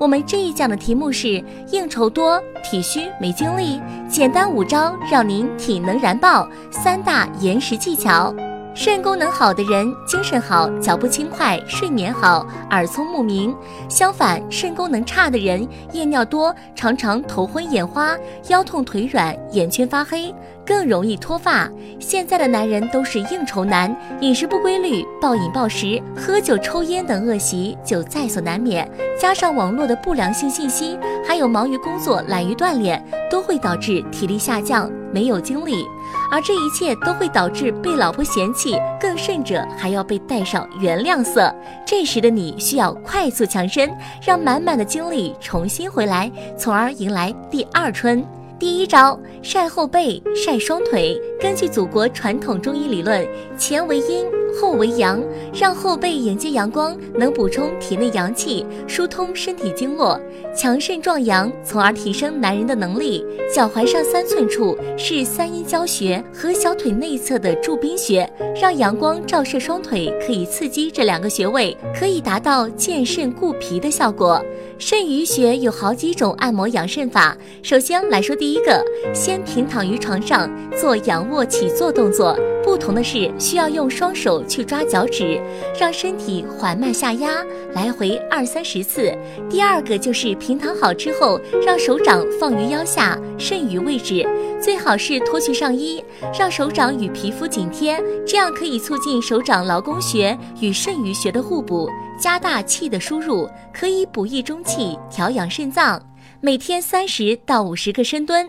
我们这一讲的题目是应酬多、体虚没精力，简单五招让您体能燃爆，三大延时技巧。肾功能好的人精神好，脚步轻快，睡眠好，耳聪目明。相反，肾功能差的人夜尿多，常常头昏眼花，腰痛腿软，眼圈发黑，更容易脱发。现在的男人都是应酬男，饮食不规律，暴饮暴食，喝酒抽烟等恶习就在所难免。加上网络的不良性信息，还有忙于工作、懒于锻炼，都会导致体力下降，没有精力。而这一切都会导致被老婆嫌弃，更甚者还要被带上原谅色。这时的你需要快速强身，让满满的精力重新回来，从而迎来第二春。第一招，晒后背、晒双腿。根据祖国传统中医理论，前为阴。后为阳，让后背迎接阳光，能补充体内阳气，疏通身体经络，强肾壮阳，从而提升男人的能力。脚踝上三寸处是三阴交穴和小腿内侧的柱宾穴，让阳光照射双腿，可以刺激这两个穴位，可以达到健肾固脾的效果。肾俞穴有好几种按摩养肾法，首先来说第一个，先平躺于床上做仰卧起坐动作。不同的是，需要用双手去抓脚趾，让身体缓慢下压，来回二三十次。第二个就是平躺好之后，让手掌放于腰下肾俞位置，最好是脱去上衣，让手掌与皮肤紧贴，这样可以促进手掌劳宫穴与肾俞穴的互补，加大气的输入，可以补益中气，调养肾脏。每天三十到五十个深蹲，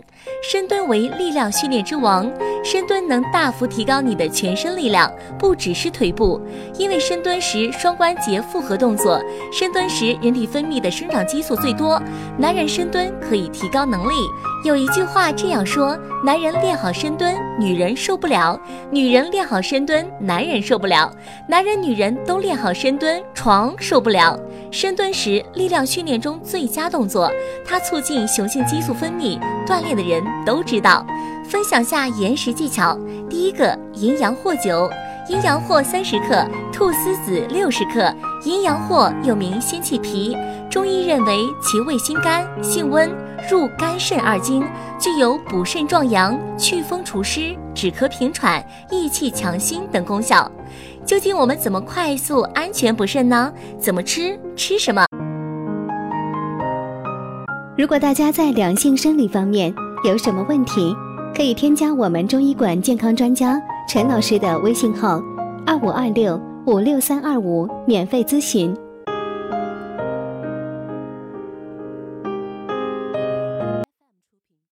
深蹲为力量训练之王。深蹲能大幅提高你的全身力量，不只是腿部，因为深蹲时双关节复合动作，深蹲时人体分泌的生长激素最多。男人深蹲可以提高能力。有一句话这样说：男人练好深蹲，女人受不了；女人练好深蹲，男人受不了；男人女人都练好深蹲，床受不了。深蹲时力量训练中最佳动作，它促进雄性激素分泌，锻炼的人都知道。分享下延时技巧，第一个阴阳藿酒，阴阳藿三十克，菟丝子六十克。阴阳藿又名仙气皮，中医认为其味辛甘，性温，入肝肾二经，具有补肾壮阳、祛风除湿、止咳平喘、益气强心等功效。究竟我们怎么快速安全补肾呢？怎么吃？吃什么？如果大家在两性生理方面有什么问题，可以添加我们中医馆健康专家陈老师的微信号：二五二六五六三二五，免费咨询。